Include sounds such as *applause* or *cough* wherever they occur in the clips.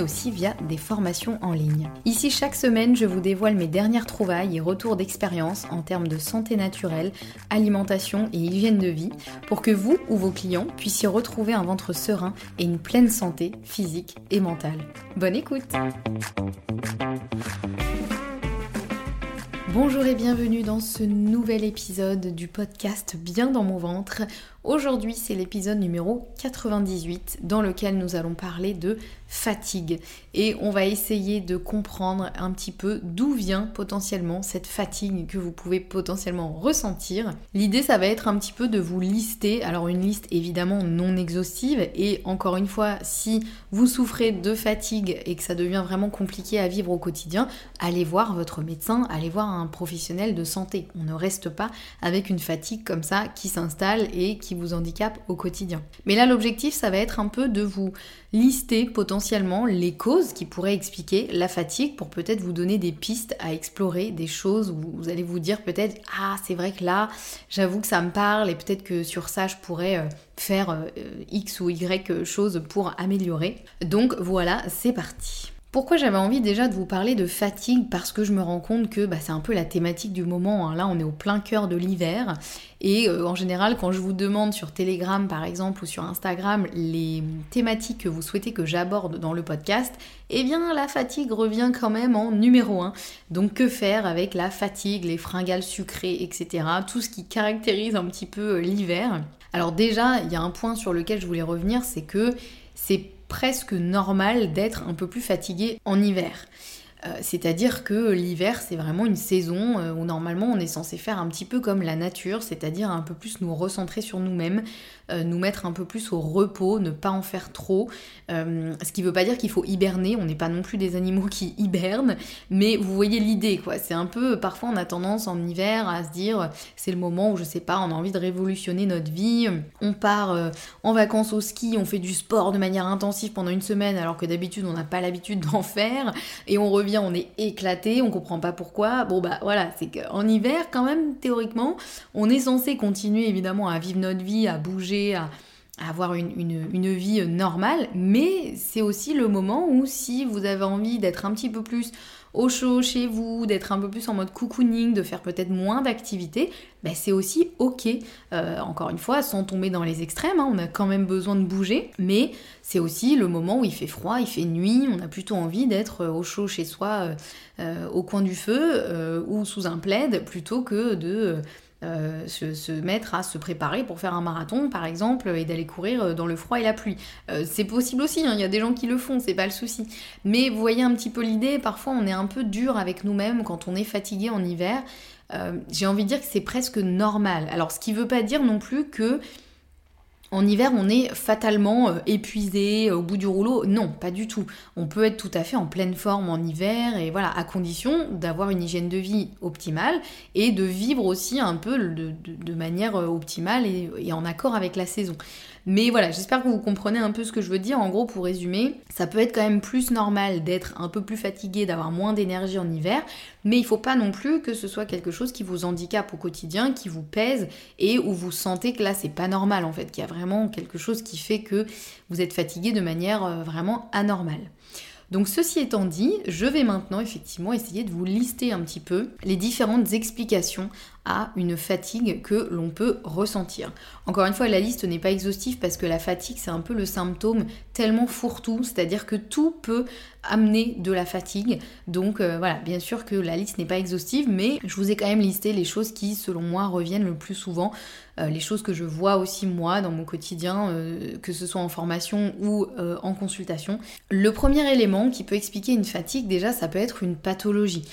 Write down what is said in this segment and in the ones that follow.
aussi via des formations en ligne. Ici, chaque semaine, je vous dévoile mes dernières trouvailles et retours d'expérience en termes de santé naturelle, alimentation et hygiène de vie pour que vous ou vos clients puissiez retrouver un ventre serein et une pleine santé physique et mentale. Bonne écoute Bonjour et bienvenue dans ce nouvel épisode du podcast Bien dans mon ventre. Aujourd'hui c'est l'épisode numéro 98 dans lequel nous allons parler de fatigue et on va essayer de comprendre un petit peu d'où vient potentiellement cette fatigue que vous pouvez potentiellement ressentir. L'idée ça va être un petit peu de vous lister, alors une liste évidemment non exhaustive et encore une fois si vous souffrez de fatigue et que ça devient vraiment compliqué à vivre au quotidien, allez voir votre médecin, allez voir un professionnel de santé. On ne reste pas avec une fatigue comme ça qui s'installe et qui vous handicape au quotidien. Mais là l'objectif ça va être un peu de vous lister potentiellement les causes qui pourraient expliquer la fatigue pour peut-être vous donner des pistes à explorer, des choses où vous allez vous dire peut-être ah c'est vrai que là j'avoue que ça me parle et peut-être que sur ça je pourrais euh, faire euh, X ou Y chose pour améliorer. Donc voilà, c'est parti. Pourquoi j'avais envie déjà de vous parler de fatigue Parce que je me rends compte que bah, c'est un peu la thématique du moment. Hein. Là, on est au plein cœur de l'hiver. Et euh, en général, quand je vous demande sur Telegram, par exemple, ou sur Instagram, les thématiques que vous souhaitez que j'aborde dans le podcast, eh bien, la fatigue revient quand même en numéro 1. Donc, que faire avec la fatigue, les fringales sucrées, etc. Tout ce qui caractérise un petit peu euh, l'hiver? Alors déjà, il y a un point sur lequel je voulais revenir, c'est que c'est presque normal d'être un peu plus fatigué en hiver. Euh, c'est-à-dire que l'hiver, c'est vraiment une saison euh, où normalement on est censé faire un petit peu comme la nature, c'est-à-dire un peu plus nous recentrer sur nous-mêmes, euh, nous mettre un peu plus au repos, ne pas en faire trop. ce qui veut pas dire qu'il faut hiberner, on n'est pas non plus des animaux *laughs* qui hibernent, mais vous voyez l'idée quoi. C'est un peu, parfois on a tendance en hiver à se dire c'est le moment où je sais pas, on a envie de révolutionner notre vie, on part en vacances au ski, on fait du sport de manière intensive pendant une semaine alors que d'habitude on n'a pas l'habitude d'en faire, et on revient on est éclaté, on comprend pas pourquoi. Bon bah voilà, c'est qu'en hiver quand même théoriquement, on est censé continuer évidemment à vivre notre vie, à bouger, à, avoir une, une, vie normale, mais c'est aussi le moment où si vous avez envie d'être un petit peu plus au chaud chez vous, d'être un peu plus en mode cocooning, de faire peut-être moins d'activités, ben c'est aussi ok. Euh, encore une fois, sans tomber dans les extrêmes, hein, on a quand même besoin de bouger, mais c'est aussi le moment où il fait froid, il fait nuit, on a plutôt envie d'être au chaud chez soi, euh, au coin du feu ou sous un plaid, plutôt que de euh, se, mettre à se préparer pour faire un marathon par exemple et d'aller courir euh, dans le froid et la pluie. Euh, c'est possible aussi, hein, il y a des gens qui le font, c'est pas le souci. Mais vous voyez un petit peu l'idée, parfois on est un peu dur avec nous-mêmes quand on est fatigué en hiver. J'ai envie de dire que c'est presque normal. Alors ce qui veut pas dire non plus que en hiver, on est fatalement euh, épuisé au bout du rouleau. Non, pas du tout. On peut être tout à fait en pleine forme en hiver et voilà, à condition d'avoir une hygiène de vie optimale et de vivre aussi un peu de, manière euh, optimale et en accord avec la saison. Mais voilà, j'espère que vous comprenez un peu ce que je veux dire. En gros, pour résumer, ça peut être quand même plus normal d'être un peu plus fatigué, d'avoir moins d'énergie en hiver, mais il faut pas non plus que ce soit quelque chose qui vous handicape au quotidien, qui vous pèse et où vous sentez que là c'est pas normal en fait, qu'il y a vraiment quelque chose qui fait que vous êtes fatigué de manière euh, vraiment anormale. Donc ceci étant dit, je vais maintenant effectivement essayer de vous lister un petit peu les différentes explications à une fatigue que l'on peut ressentir. Encore une fois, la liste n'est pas exhaustive parce que la fatigue, c'est un peu le symptôme tellement fourre-tout, c'est-à-dire que tout peut amener de la fatigue. Donc euh, voilà, bien sûr que la liste n'est pas exhaustive, mais je vous ai quand même listé les choses qui, selon moi, reviennent le plus souvent, euh, les choses que je vois aussi moi dans mon quotidien, euh, que ce soit en formation ou en consultation. Le premier élément qui peut expliquer une fatigue, déjà, ça peut être une pathologie.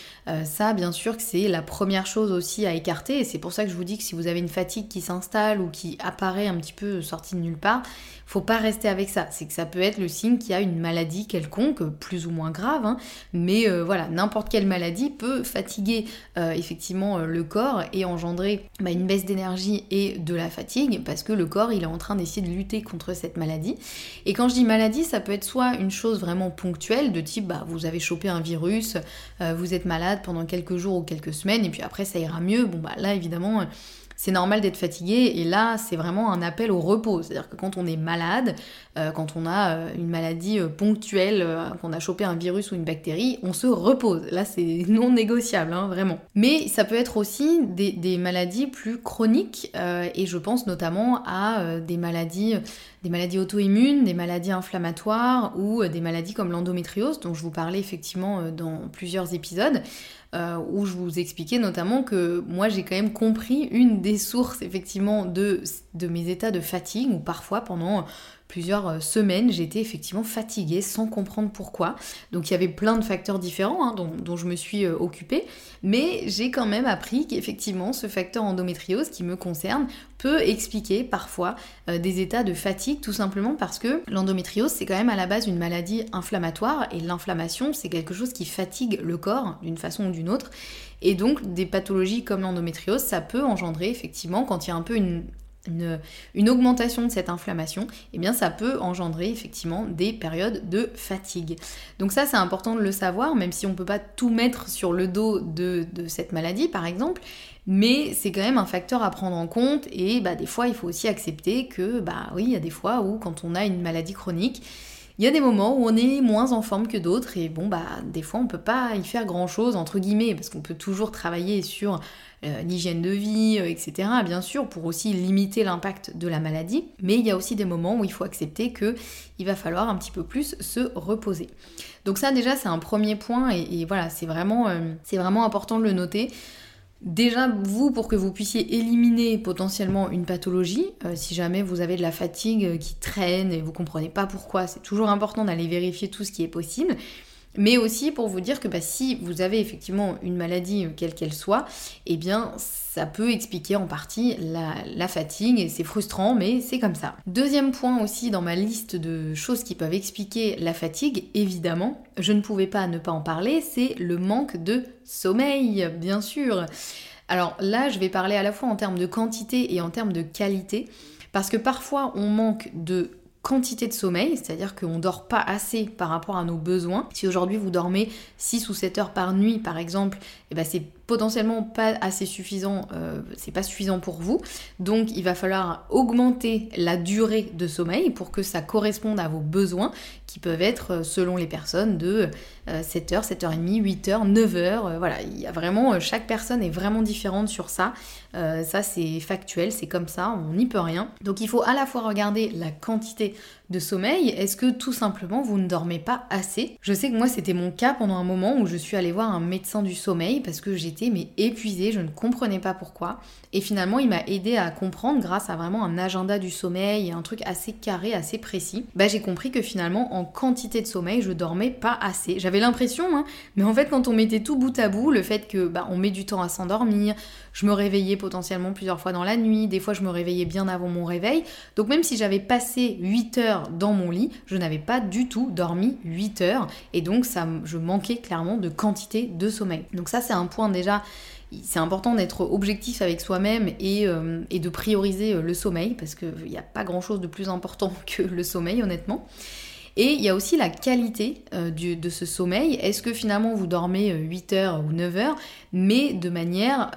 ça, bien sûr que c'est la première chose aussi à écarter et c'est pour ça que je vous dis que si vous avez une fatigue qui s'installe ou qui apparaît un petit peu sortie de nulle part, faut pas rester avec ça. C'est que ça peut être le signe qu'il y a une maladie quelconque, plus ou moins grave, hein. mais euh, voilà, n'importe quelle maladie peut fatiguer euh, effectivement euh, le corps et engendrer bah, une baisse d'énergie et de la fatigue parce que le corps il est en train d'essayer de lutter contre cette maladie. Et quand je dis maladie, ça peut être soit une chose vraiment ponctuelle de type bah, vous avez chopé un virus, vous êtes malade pendant quelques jours ou quelques semaines et puis après ça ira mieux. Bon bah là évidemment c'est normal d'être fatigué et là c'est vraiment un appel au repos. C'est-à-dire que quand on est malade, euh, quand on a euh, une maladie euh, ponctuelle, qu'on a chopé un virus ou une bactérie, on se repose. Là c'est *laughs* non négociable, hein, vraiment. Mais ça peut être aussi des, maladies plus chroniques et je pense notamment à des maladies des maladies auto-immunes, des maladies inflammatoires ou des maladies comme l'endométriose dont je vous parlais effectivement dans plusieurs épisodes. Euh, où je vous expliquais notamment que moi j'ai quand même compris une des sources effectivement de, de mes états de fatigue, où parfois pendant plusieurs euh, semaines, j'étais effectivement fatiguée sans comprendre pourquoi. Donc il y avait plein de facteurs différents hein, dont, je me suis euh, occupée, mais j'ai quand même appris qu'effectivement ce facteur endométriose qui me concerne peut expliquer parfois euh, des états de fatigue tout simplement parce que l'endométriose c'est quand même à la base une maladie inflammatoire et l'inflammation c'est quelque chose qui fatigue le corps d'une façon ou d'une autre. Et donc des pathologies comme l'endométriose, ça peut engendrer effectivement quand il y a un peu une, une, augmentation de cette inflammation, eh bien ça peut engendrer effectivement des périodes de fatigue. Donc ça c'est important de le savoir, même si on ne peut pas tout mettre sur le dos de, cette maladie par exemple, mais c'est quand même un facteur à prendre en compte et bah, des fois il faut aussi accepter que bah oui il y a des fois où quand on a une maladie chronique, il y a des moments où on est moins en forme que d'autres et bon bah des fois on peut pas y faire grand chose entre guillemets parce qu'on peut toujours travailler sur euh, l'hygiène de vie, euh, etc. Bien sûr, pour aussi limiter l'impact de la maladie. Mais il y a aussi des moments où il faut accepter que il va falloir un petit peu plus se reposer. Donc ça déjà c'est un premier point et, voilà c'est vraiment, euh, c'est vraiment important de le noter. Déjà, vous, pour que vous puissiez éliminer potentiellement une pathologie, si jamais vous avez de la fatigue qui traîne et vous comprenez pas pourquoi, c'est toujours important d'aller vérifier tout ce qui est possible mais aussi pour vous dire que bah, si vous avez effectivement une maladie, euh, quelle qu'elle soit, eh bien ça peut expliquer en partie la, fatigue et c'est frustrant, mais c'est comme ça. Deuxième point aussi dans ma liste de choses qui peuvent expliquer la fatigue, évidemment, je ne pouvais pas ne pas en parler, c'est le manque de sommeil, bien sûr. Alors là, je vais parler à la fois en termes de quantité et en termes de qualité, parce que parfois on manque de quantité de sommeil, c'est-à-dire qu'on dort pas assez par rapport à nos besoins. Si aujourd'hui vous dormez 6 ou 7 heures par nuit par exemple, eh ben c'est potentiellement pas assez suffisant, euh, c'est pas suffisant pour vous. Donc il va falloir augmenter la durée de sommeil pour que ça corresponde à vos besoins qui peuvent être euh, selon les personnes de 7h, 7h30, 8h, 9h. Voilà, il y a vraiment, euh, chaque personne est vraiment différente sur ça. ça c'est factuel, c'est comme ça, on n'y peut rien. Donc il faut à la fois regarder la quantité de sommeil Est-ce que tout simplement vous ne dormez pas assez? Je sais que moi c'était mon cas pendant un moment où je suis allée voir un médecin du sommeil parce que j'ai mais épuisée, je ne comprenais pas pourquoi. Et finalement, il m'a aidé à comprendre grâce à vraiment un agenda du sommeil et un truc assez carré, assez précis. Bah, j'ai compris que finalement, en quantité de sommeil, je dormais pas assez. J'avais l'impression, hein, mais en fait, quand on mettait tout bout à bout, le fait que bah, on met du temps à s'endormir, je me réveillais potentiellement plusieurs fois dans la nuit, des fois je me réveillais bien avant mon réveil. Donc même si j'avais passé 8 heures dans mon lit, je n'avais pas du tout dormi 8 heures et donc ça je manquais clairement de quantité de sommeil. Donc ça c'est un point déjà c'est important d'être objectif avec soi-même et, euh, de prioriser euh, le sommeil parce qu'il n'y a pas grand-chose de plus important *laughs* que le sommeil honnêtement. Et il y a aussi la qualité euh, de ce sommeil. Est-ce que finalement vous dormez 8 heures ou 9 heures, mais de manière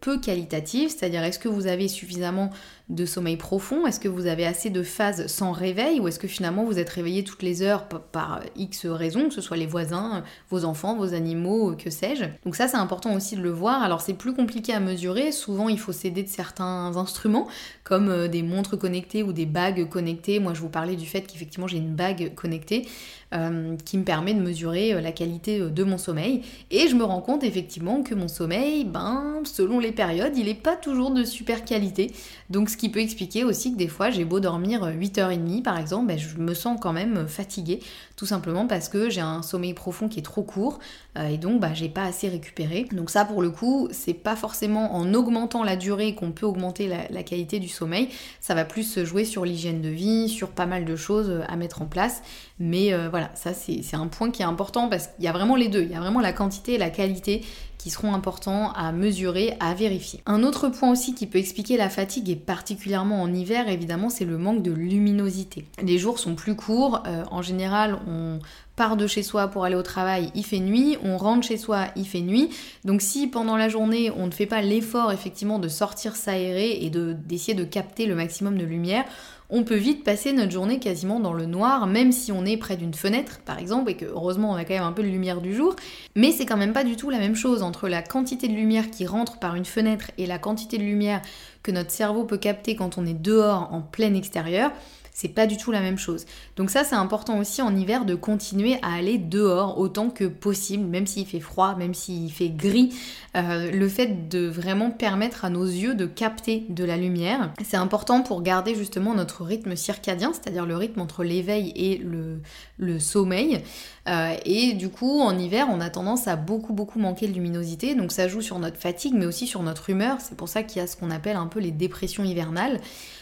peu qualitative? C'est-à-dire est-ce que vous avez suffisamment de sommeil profond? Est-ce que vous avez assez de phases sans réveil ou est-ce que finalement vous êtes réveillé toutes les heures par X raisons, que ce soit les voisins, vos enfants, vos animaux, que sais-je? Donc ça c'est important aussi de le voir. Alors c'est plus compliqué à mesurer, souvent il faut s'aider de certains instruments comme euh, des montres connectées ou des bagues connectées. Moi je vous parlais du fait qu'effectivement j'ai une bague connectée. Euh, qui me permet de mesurer euh, la qualité de mon sommeil. Et je me rends compte effectivement que mon sommeil, ben, selon les périodes, il n'est pas toujours de super qualité. Donc ce qui peut expliquer aussi que des fois j'ai beau dormir 8h30 par exemple, ben, je me sens quand même fatiguée, tout simplement parce que j'ai un sommeil profond qui est trop court euh, et donc bah, j'ai pas assez récupéré. Donc ça pour le coup, c'est pas forcément en augmentant la durée qu'on peut augmenter la, qualité du sommeil, ça va plus se jouer sur l'hygiène de vie, sur pas mal de choses à mettre en place. Mais euh, voilà, ça c'est un point qui est important parce qu'il y a vraiment les deux, il y a vraiment la quantité et la qualité qui seront importants à mesurer, à vérifier. Un autre point aussi qui peut expliquer la fatigue, et particulièrement en hiver, évidemment, c'est le manque de luminosité. Les jours sont plus courts, euh, en général, on part de chez soi pour aller au travail, il fait nuit, on rentre chez soi, il fait nuit. Donc si pendant la journée, on ne fait pas l'effort effectivement de sortir s'aérer et d'essayer de capter le maximum de lumière, on peut vite passer notre journée quasiment dans le noir, même si on est près d'une fenêtre, par exemple, et que heureusement on a quand même un peu de lumière du jour. Mais c'est quand même pas du tout la même chose entre la quantité de lumière qui rentre par une fenêtre et la quantité de lumière que notre cerveau peut capter quand on est dehors en plein extérieur c'est pas du tout la même chose. Donc ça c'est important aussi en hiver de continuer à aller dehors autant que possible, même s'il fait froid, même s'il fait gris. Euh, le fait de vraiment permettre à nos yeux de capter de la lumière, c'est important pour garder justement notre rythme circadien, c'est-à-dire le rythme entre l'éveil et le, sommeil. Euh, et du coup, en hiver, on a tendance à beaucoup beaucoup manquer de luminosité, donc ça joue sur notre fatigue, mais aussi sur notre humeur. C'est pour ça qu'il y a ce qu'on appelle un peu les dépressions hivernales.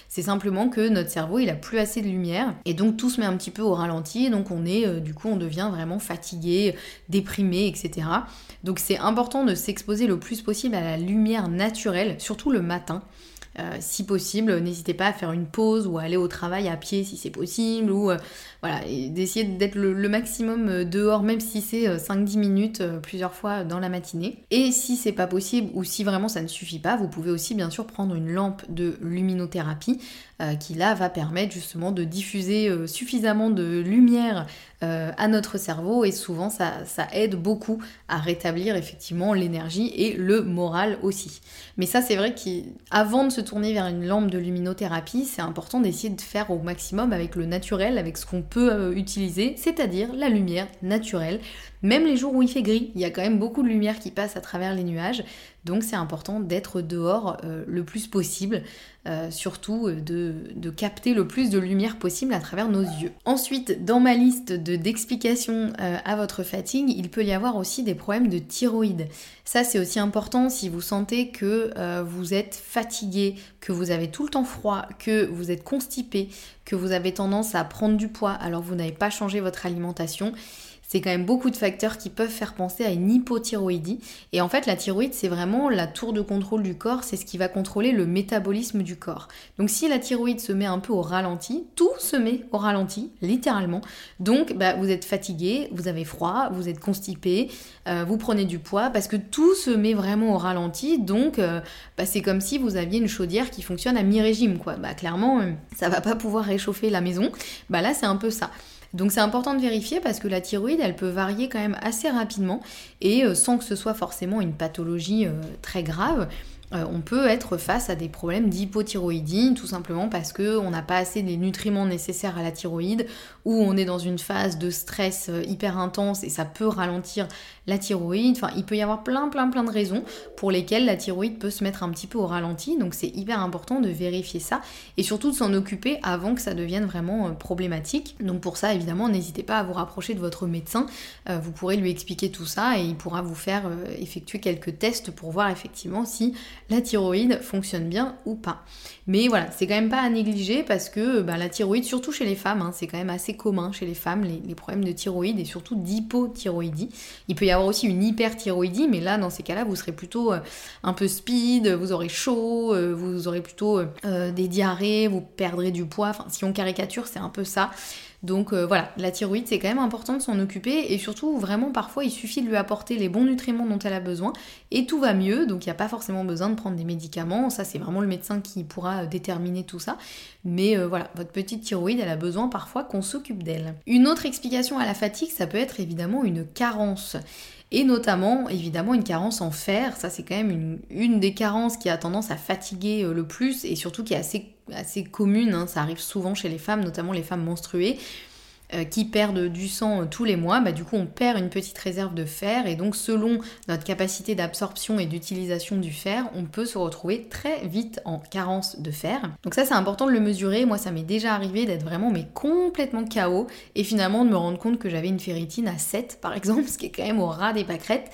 C'est simplement que notre cerveau, il a plus assez de lumière et donc tout se met un petit peu au ralenti. donc on est, euh, du coup, on devient vraiment fatigué, déprimé, etc. Donc c'est important de s'exposer le plus possible à la lumière naturelle, surtout le matin. Euh, si possible, n'hésitez pas à faire une pause ou à aller au travail à pied si c'est possible, ou euh, voilà, d'essayer d'être le, maximum euh, dehors, même si c'est 5-10 minutes plusieurs fois dans la matinée. Et si c'est pas possible, ou si vraiment ça ne suffit pas, vous pouvez aussi bien sûr prendre une lampe de luminothérapie qui là va permettre justement de diffuser suffisamment de lumière à notre cerveau et souvent ça, ça aide beaucoup à rétablir effectivement l'énergie et le moral aussi. Mais ça c'est vrai qu'avant de se tourner vers une lampe de luminothérapie, c'est important d'essayer de faire au maximum avec le naturel, avec ce qu'on peut euh, utiliser, c'est-à-dire la lumière naturelle. Même les jours où il fait gris, il y a quand même beaucoup de lumière qui passe à travers les nuages, donc c'est important d'être dehors euh, le plus possible, euh, surtout de, de, capter le plus de lumière possible à travers nos yeux. Ensuite, dans ma liste d'explications à votre fatigue, il peut y avoir aussi des problèmes de thyroïde. Ça c'est aussi important si vous sentez que vous êtes fatigué, que vous avez tout le temps froid, que vous êtes constipé, que vous avez tendance à prendre du poids alors vous n'avez pas changé votre alimentation c'est quand même beaucoup de facteurs qui peuvent faire penser à une hypothyroïdie. Et en fait, la thyroïde, c'est vraiment la tour de contrôle du corps, c'est ce qui va contrôler le métabolisme du corps. Donc si la thyroïde se met un peu au ralenti, tout se met au ralenti, littéralement. Donc bah, vous êtes fatigué, vous avez froid, vous êtes constipé, euh, vous prenez du poids, parce que tout se met vraiment au ralenti. Donc euh, bah, c'est comme si vous aviez une chaudière qui fonctionne à mi-régime, quoi. Bah clairement, euh, ça va pas pouvoir réchauffer la maison. Bah là, c'est un peu ça. Donc c'est important de vérifier parce que la thyroïde, elle peut varier quand même assez rapidement et euh, sans que ce soit forcément une pathologie euh, très grave. Euh, on peut être face à des problèmes d'hypothyroïdie, tout simplement parce qu'on n'a pas assez des nutriments nécessaires à la thyroïde, ou on est dans une phase de stress euh, hyper intense et ça peut ralentir la thyroïde. Enfin, il peut y avoir plein, plein, plein de raisons pour lesquelles la thyroïde peut se mettre un petit peu au ralenti. Donc, c'est hyper important de vérifier ça et surtout de s'en occuper avant que ça devienne vraiment euh, problématique. Donc, pour ça, évidemment, n'hésitez pas à vous rapprocher de votre médecin. vous pourrez lui expliquer tout ça et il pourra vous faire effectuer quelques tests pour voir effectivement si la thyroïde fonctionne bien ou pas. Mais voilà, c'est quand même pas à négliger parce que bah, la thyroïde, surtout chez les femmes, hein, c'est quand même assez commun chez les femmes, les, problèmes de thyroïde et surtout d'hypothyroïdie. Il peut y avoir aussi une hyperthyroïdie, mais là, dans ces cas-là, vous serez plutôt euh, un peu speed, vous aurez chaud, euh, vous aurez plutôt euh, des diarrhées, vous perdrez du poids. Enfin, si on caricature, c'est un peu ça. Donc euh, voilà, la thyroïde, c'est quand même important de s'en occuper et surtout, vraiment, parfois, il suffit de lui apporter les bons nutriments dont elle a besoin et tout va mieux. Donc il n'y a pas forcément besoin de prendre des médicaments. Ça, c'est vraiment le médecin qui pourra euh, déterminer tout ça. Mais euh, voilà, votre petite thyroïde, elle a besoin parfois qu'on s'occupe d'elle. Une autre explication à la fatigue, ça peut être évidemment une carence et notamment évidemment une carence en fer. Ça c'est quand même une, une, des carences qui a tendance à fatiguer le plus et surtout qui est assez assez commune, hein. ça arrive souvent chez les femmes, notamment les femmes menstruées, euh, qui perdent du sang euh, tous les mois, bah, du coup on perd une petite réserve de fer et donc selon notre capacité d'absorption et d'utilisation du fer, on peut se retrouver très vite en carence de fer. Donc ça c'est important de le mesurer, moi ça m'est déjà arrivé d'être vraiment mais complètement KO et finalement de me rendre compte que j'avais une ferritine à 7 par *laughs* exemple, ce qui est quand même au ras des pâquerettes.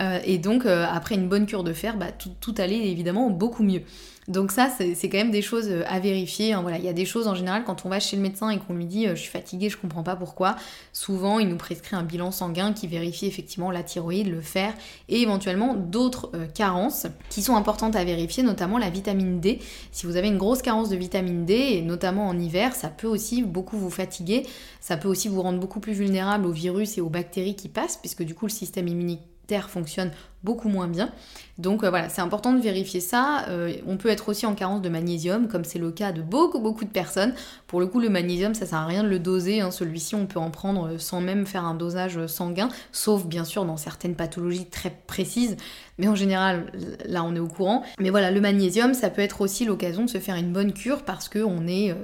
Euh, et donc après une bonne cure de fer, bah, tout, allait évidemment beaucoup mieux. Donc ça, c'est quand même des choses euh, à vérifier. Hein. Voilà, il y a des choses en général quand on va chez le médecin et qu'on lui dit euh, je suis fatiguée, je comprends pas pourquoi. Souvent, il nous prescrit un bilan sanguin qui vérifie effectivement la thyroïde, le fer et éventuellement d'autres euh, carences qui sont importantes à vérifier, notamment la vitamine D. Si vous avez une grosse carence de vitamine D et notamment en hiver, ça peut aussi beaucoup vous fatiguer. Ça peut aussi vous rendre beaucoup plus vulnérable aux virus et aux bactéries qui passent, puisque du coup le système immunitaire terre fonctionne beaucoup moins bien. Donc euh, voilà, c'est important de vérifier ça. Euh, on peut être aussi en carence de magnésium, comme c'est le cas de beaucoup beaucoup de personnes. Pour le coup, le magnésium, ça sert à rien de le doser. Hein. Celui-ci, on peut en prendre euh, sans même faire un dosage sanguin, sauf bien sûr dans certaines pathologies très précises. Mais en général, là, on est au courant. Mais voilà, le magnésium, ça peut être aussi l'occasion de se faire une bonne cure parce qu'on est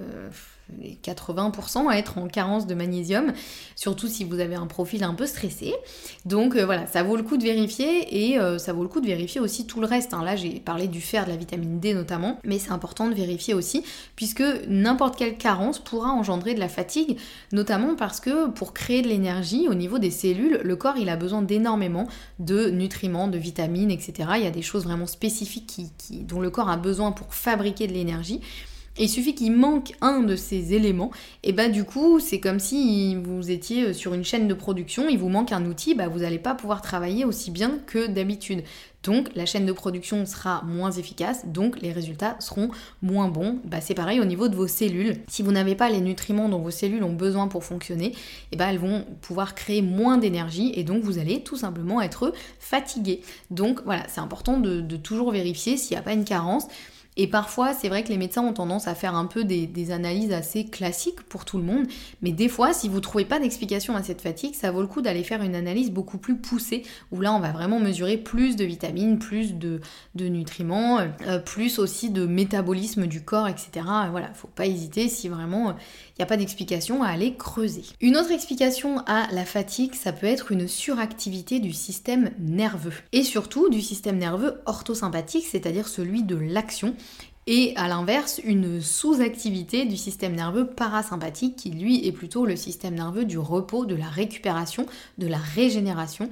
80% à être en carence de magnésium, surtout si vous avez un profil un peu stressé. Donc euh, voilà, ça vaut le coup de vérifier et euh, ça vaut le coup de vérifier aussi tout le reste. Hein. Là, j'ai parlé du fer, de la vitamine D notamment, mais c'est important de vérifier aussi puisque n'importe quelle carence pourra engendrer de la fatigue, notamment parce que pour créer de l'énergie au niveau des cellules, le corps il a besoin d'énormément de nutriments, de vitamines, etc. Il y a des choses vraiment spécifiques dont le corps a besoin pour fabriquer de l'énergie il suffit qu'il manque un de ces éléments, et bah du coup c'est comme si vous étiez euh, sur une chaîne de production, il vous manque un outil, bah vous n'allez pas pouvoir travailler aussi bien que d'habitude. Donc la chaîne de production sera moins efficace, donc les résultats seront moins bons. Bah, c'est pareil au niveau de vos cellules. Si vous n'avez pas les nutriments dont vos cellules ont besoin pour fonctionner, et bah, elles vont pouvoir créer moins d'énergie et donc vous allez tout simplement être fatigué. Donc voilà, c'est important de, de toujours vérifier s'il n'y a pas une carence. Et parfois, c'est vrai que les médecins ont tendance à faire un peu des, analyses assez classiques pour tout le monde, mais des fois, si vous ne trouvez pas d'explication à cette fatigue, ça vaut le coup d'aller faire une analyse beaucoup plus poussée, où là, on va vraiment mesurer plus de vitamines, plus de, nutriments, euh, plus aussi de métabolisme du corps, etc. Voilà, faut pas hésiter si vraiment il n'y a pas d'explication à aller creuser. Une autre explication à la fatigue, ça peut être une suractivité du système nerveux, et surtout du système nerveux orthosympathique, c'est-à-dire celui de l'action, et à l'inverse, une sous-activité du système nerveux parasympathique qui lui est plutôt le système nerveux du repos, de la récupération, de la régénération.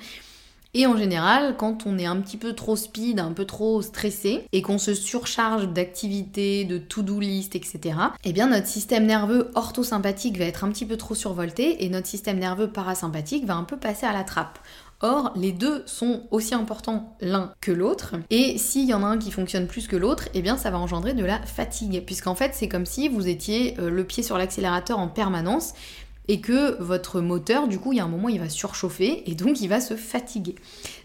Et en général, quand on est un petit peu trop speed, un peu trop stressé, et qu'on se surcharge d'activités, de to-do list, etc., eh bien notre système nerveux orthosympathique va être un petit peu trop survolté et notre système nerveux parasympathique va un peu passer à la trappe. Or, les deux sont aussi importants l'un que l'autre, et s'il y en a un qui fonctionne plus que l'autre, eh bien ça va engendrer de la fatigue, puisqu'en fait c'est comme si vous étiez euh, le pied sur l'accélérateur en permanence, et que votre moteur, du coup, il y a un moment, il va surchauffer et donc il va se fatiguer.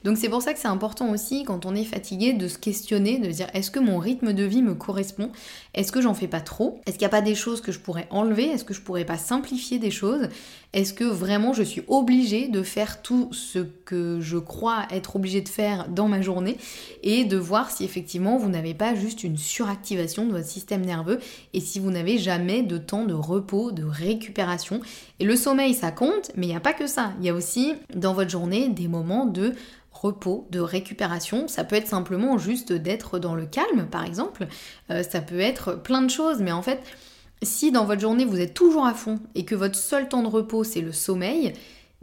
Donc c'est pour ça que c'est important aussi, quand on est fatigué, de se questionner, de dire est-ce que mon rythme de vie me correspond? Est-ce que j'en fais pas trop? Est-ce qu'il n'y a pas des choses que je pourrais enlever? Est-ce que je pourrais pas simplifier des choses? Est-ce que vraiment je suis obligée de faire tout ce que je crois être obligée de faire dans ma journée et de voir si effectivement vous n'avez pas juste une suractivation de votre système nerveux et si vous n'avez jamais de temps de repos, de récupération. Et le sommeil, ça compte, mais il n'y a pas que ça. Il y a aussi dans votre journée des moments de repos, de récupération. Ça peut être simplement juste d'être dans le calme, par exemple. Euh, ça peut être plein de choses, mais en fait, si dans votre journée vous êtes toujours à fond et que votre seul temps de repos c'est le sommeil,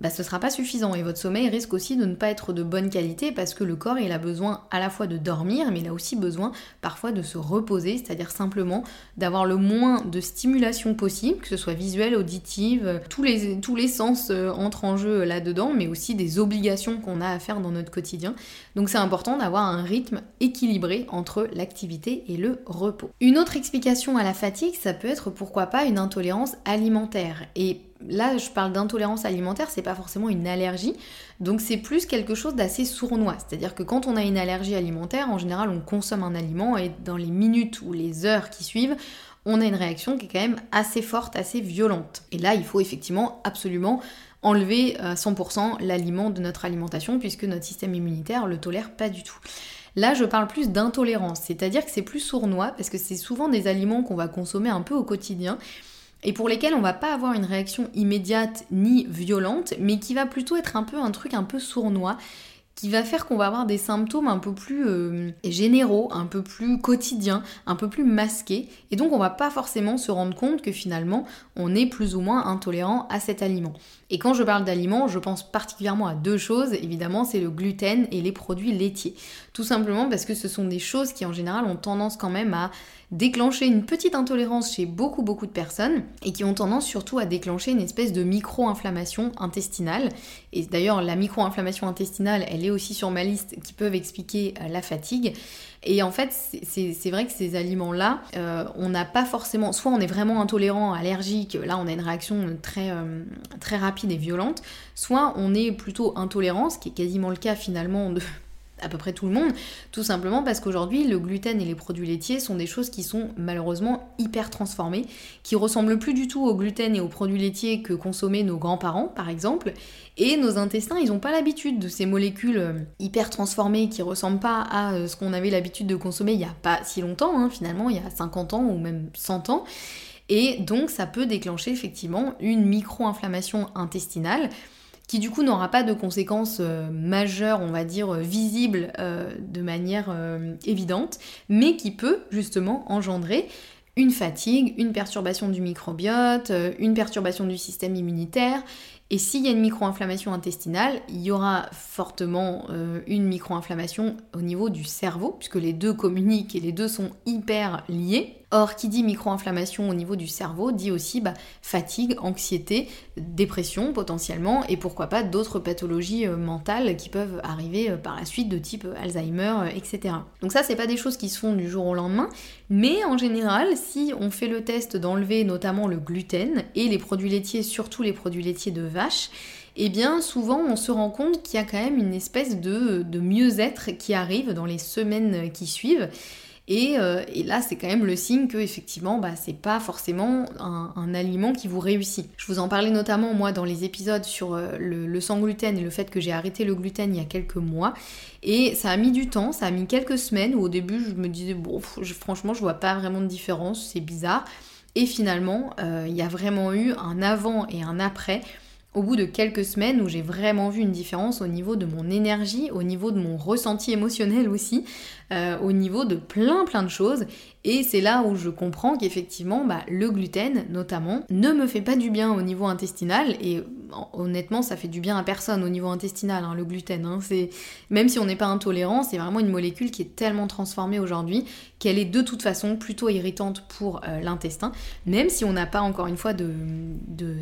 bah, ce ne sera pas suffisant et votre sommeil risque aussi de ne pas être de bonne qualité parce que le corps il a besoin à la fois de dormir mais il a aussi besoin parfois de se reposer, c'est-à-dire simplement d'avoir le moins de stimulation possible, que ce soit visuelle, auditive, tous les, tous les sens euh, entrent en jeu là-dedans mais aussi des obligations qu'on a à faire dans notre quotidien. Donc c'est important d'avoir un rythme équilibré entre l'activité et le repos. Une autre explication à la fatigue, ça peut être pourquoi pas une intolérance alimentaire et là je parle d'intolérance alimentaire, c'est pas forcément une allergie, donc c'est plus quelque chose d'assez sournois. C'est-à-dire que quand on a une allergie alimentaire, en général on consomme un aliment et dans les minutes ou les heures qui suivent, on a une réaction qui est quand même assez forte, assez violente. Et là il faut effectivement absolument enlever à 100% l'aliment de notre alimentation puisque notre système immunitaire le tolère pas du tout. Là, je parle plus d'intolérance, c'est-à-dire que c'est plus sournois parce que c'est souvent des aliments qu'on va consommer un peu au quotidien et pour lesquels on va pas avoir une réaction immédiate ni violente, mais qui va plutôt être un peu un truc un peu sournois qui va faire qu'on va avoir des symptômes un peu plus euh, généraux, un peu plus quotidiens, un peu plus masqués, et donc on va pas forcément se rendre compte que finalement on est plus ou moins intolérant à cet aliment. Et quand je parle d'aliments, je pense particulièrement à deux choses, évidemment c'est le gluten et les produits laitiers. Tout simplement parce que ce sont des choses qui en général ont tendance quand même à déclencher une petite intolérance chez beaucoup beaucoup de personnes et qui ont tendance surtout à déclencher une espèce de micro-inflammation intestinale. Et d'ailleurs la micro-inflammation intestinale, elle est aussi sur ma liste qui peuvent expliquer euh, la fatigue. Et en fait, c'est vrai que ces aliments-là, euh, on n'a pas forcément, soit on est vraiment intolérant, allergique, là on a une réaction très, euh, très rapide et violente, soit on est plutôt intolérant, ce qui est quasiment le cas finalement de à peu près tout le monde, tout simplement parce qu'aujourd'hui le gluten et les produits laitiers sont des choses qui sont malheureusement hyper transformées, qui ressemblent plus du tout au gluten et aux produits laitiers que consommaient nos grands-parents par exemple, et nos intestins ils n'ont pas l'habitude de ces molécules euh, hyper transformées qui ressemblent pas à euh, ce qu'on avait l'habitude de consommer il n'y a pas si longtemps, hein, finalement il y a 50 ans ou même 100 ans, et donc ça peut déclencher effectivement une micro-inflammation intestinale qui du coup n'aura pas de conséquences euh, majeures, on va dire, euh, visibles euh, de manière évidente, mais qui peut justement engendrer une fatigue, une perturbation du microbiote, une perturbation du système immunitaire. Et s'il y a une micro-inflammation intestinale, il y aura fortement une micro-inflammation au niveau du cerveau, puisque les deux communiquent et les deux sont hyper liés. Or, qui dit micro-inflammation au niveau du cerveau dit aussi bah, fatigue, anxiété, dépression potentiellement, et pourquoi pas d'autres pathologies euh, mentales qui peuvent arriver euh, par la suite de type euh, Alzheimer, etc. Donc ça, c'est pas des choses qui se font du jour au lendemain, mais en général, si on fait le test d'enlever notamment le gluten et les produits laitiers, surtout les produits laitiers de vache, eh bien souvent on se rend compte qu'il y a quand même une espèce de, de mieux-être qui arrive dans les semaines qui suivent. Euh, et, là, c'est quand même le signe que effectivement, bah, c'est pas forcément un, aliment qui vous réussit. Je vous en parlais notamment moi dans les épisodes sur euh, le, sans gluten et le fait que j'ai arrêté le gluten il y a quelques mois. Et ça a mis du temps, ça a mis quelques semaines où au début je me disais bon, franchement, je vois pas vraiment de différence, c'est bizarre. Et finalement, euh, il y a vraiment eu un avant et un après au bout de quelques semaines où j'ai vraiment vu une différence au niveau de mon énergie, au niveau de mon ressenti émotionnel aussi, euh, au niveau de plein plein de choses. Et c'est là où je comprends qu'effectivement, bah, le gluten notamment ne me fait pas du bien au niveau intestinal. Et honnêtement, ça fait du bien à personne au niveau intestinal, hein, le gluten. Hein. même si on n'est pas intolérant, c'est vraiment une molécule qui est tellement transformée aujourd'hui qu'elle est de toute façon plutôt irritante pour euh, l'intestin. Même si on n'a pas encore une fois de,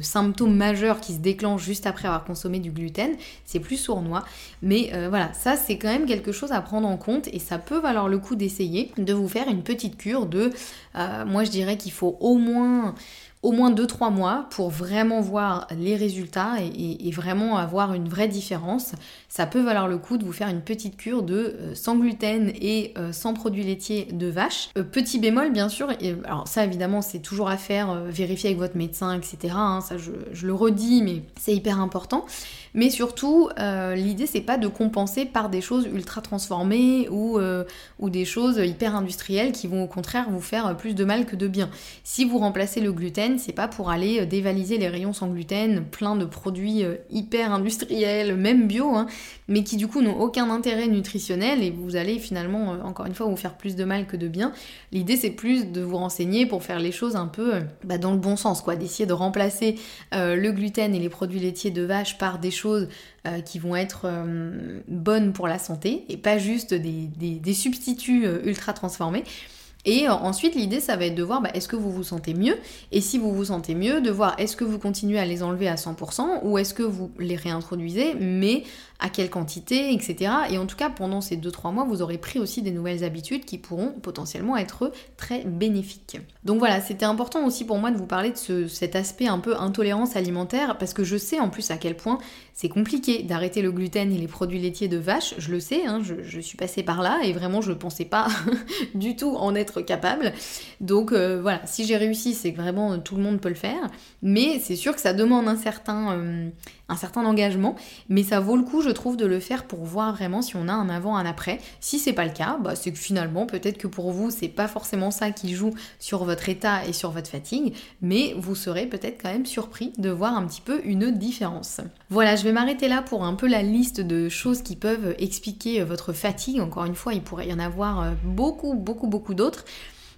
symptômes majeurs qui se déclenchent juste après avoir consommé du gluten, c'est plus sournois. Mais euh, voilà, ça c'est quand même quelque chose à prendre en compte et ça peut valoir le coup d'essayer de vous faire une petite cure de, euh, moi je dirais qu'il faut au moins au moins 2-3 mois pour vraiment voir les résultats et, vraiment avoir une vraie différence. Ça peut valoir le coup de vous faire une petite cure de euh, sans gluten et euh, sans produits laitiers de vache. Euh, petit bémol bien sûr, et, alors ça évidemment c'est toujours à faire, vérifier avec votre médecin, etc. Hein, ça je, je, le redis, mais c'est hyper important. Mais surtout, l'idée c'est pas de compenser par des choses ultra transformées ou, ou des choses hyper industrielles qui vont au contraire vous faire plus de mal que de bien. Si vous remplacez le gluten, c'est pas pour aller euh, dévaliser les rayons sans gluten, plein de produits euh, hyper industriels, même bio, hein, mais qui du coup n'ont aucun intérêt nutritionnel et vous allez finalement, euh, encore une fois, vous faire plus de mal que de bien. L'idée c'est plus de vous renseigner pour faire les choses un peu bah, dans le bon sens, quoi, d'essayer de remplacer le gluten et les produits laitiers de vache par des choses qui vont être bonnes pour la santé et pas juste des substituts ultra transformés. Et euh, ensuite, l'idée, ça va être de voir bah, est-ce que vous vous sentez mieux? Et si vous vous sentez mieux, de voir est-ce que vous continuez à les enlever à 100% ou est-ce que vous les réintroduisez, mais à quelle quantité, etc. Et en tout cas, pendant ces 2-3 mois, vous aurez pris aussi des nouvelles habitudes qui pourront potentiellement être très bénéfiques. Donc voilà, c'était important aussi pour moi de vous parler de cet aspect un peu intolérance alimentaire, parce que je sais en plus à quel point c'est compliqué d'arrêter le gluten et les produits laitiers de vache, je le sais, hein, je, suis passée par là et vraiment je ne pensais pas *laughs* du tout en être capable. Donc euh, voilà, si j'ai réussi, c'est que vraiment tout le monde peut le faire, mais c'est sûr que ça demande un certain... Euh, un certain engagement, mais ça vaut le coup, je trouve, de le faire pour voir vraiment si on a un avant, un après. Si c'est pas le cas, bah, c'est que finalement, peut-être que pour vous, c'est pas forcément ça qui joue sur votre état et sur votre fatigue, mais vous serez peut-être quand même surpris de voir un petit peu une différence. Voilà, je vais m'arrêter là pour un peu la liste de choses qui peuvent expliquer votre fatigue. Encore une fois, il pourrait y en avoir euh, beaucoup, beaucoup, beaucoup d'autres.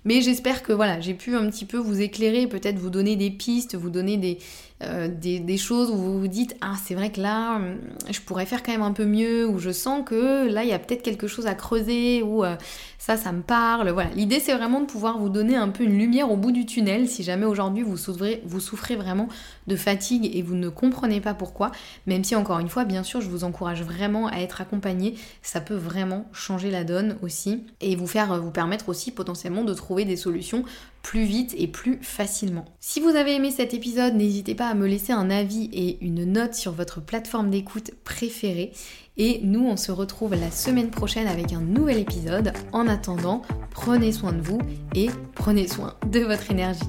Mais j'espère que voilà, j'ai pu un petit peu vous éclairer, peut-être vous donner des pistes, vous donner des, euh, des, choses où vous vous dites ah c'est vrai que là hum, je pourrais faire quand même un peu mieux ou je sens que là il y a peut-être quelque chose à creuser ou euh, ça ça me parle. Voilà. L'idée c'est vraiment de pouvoir vous donner un peu une lumière au bout du tunnel si jamais aujourd'hui vous souffrez, vous souffrez vraiment de fatigue et vous ne comprenez pas pourquoi. Même si encore une fois bien sûr je vous encourage vraiment à être accompagné ça peut vraiment changer la donne aussi et vous faire vous permettre aussi potentiellement de trouver des solutions plus vite et plus facilement. Si vous avez aimé cet épisode, n'hésitez pas à me laisser un avis et une note sur votre plateforme d'écoute préférée. Et nous, on se retrouve la semaine prochaine avec un nouvel épisode. En attendant, prenez soin de vous et prenez soin de votre énergie.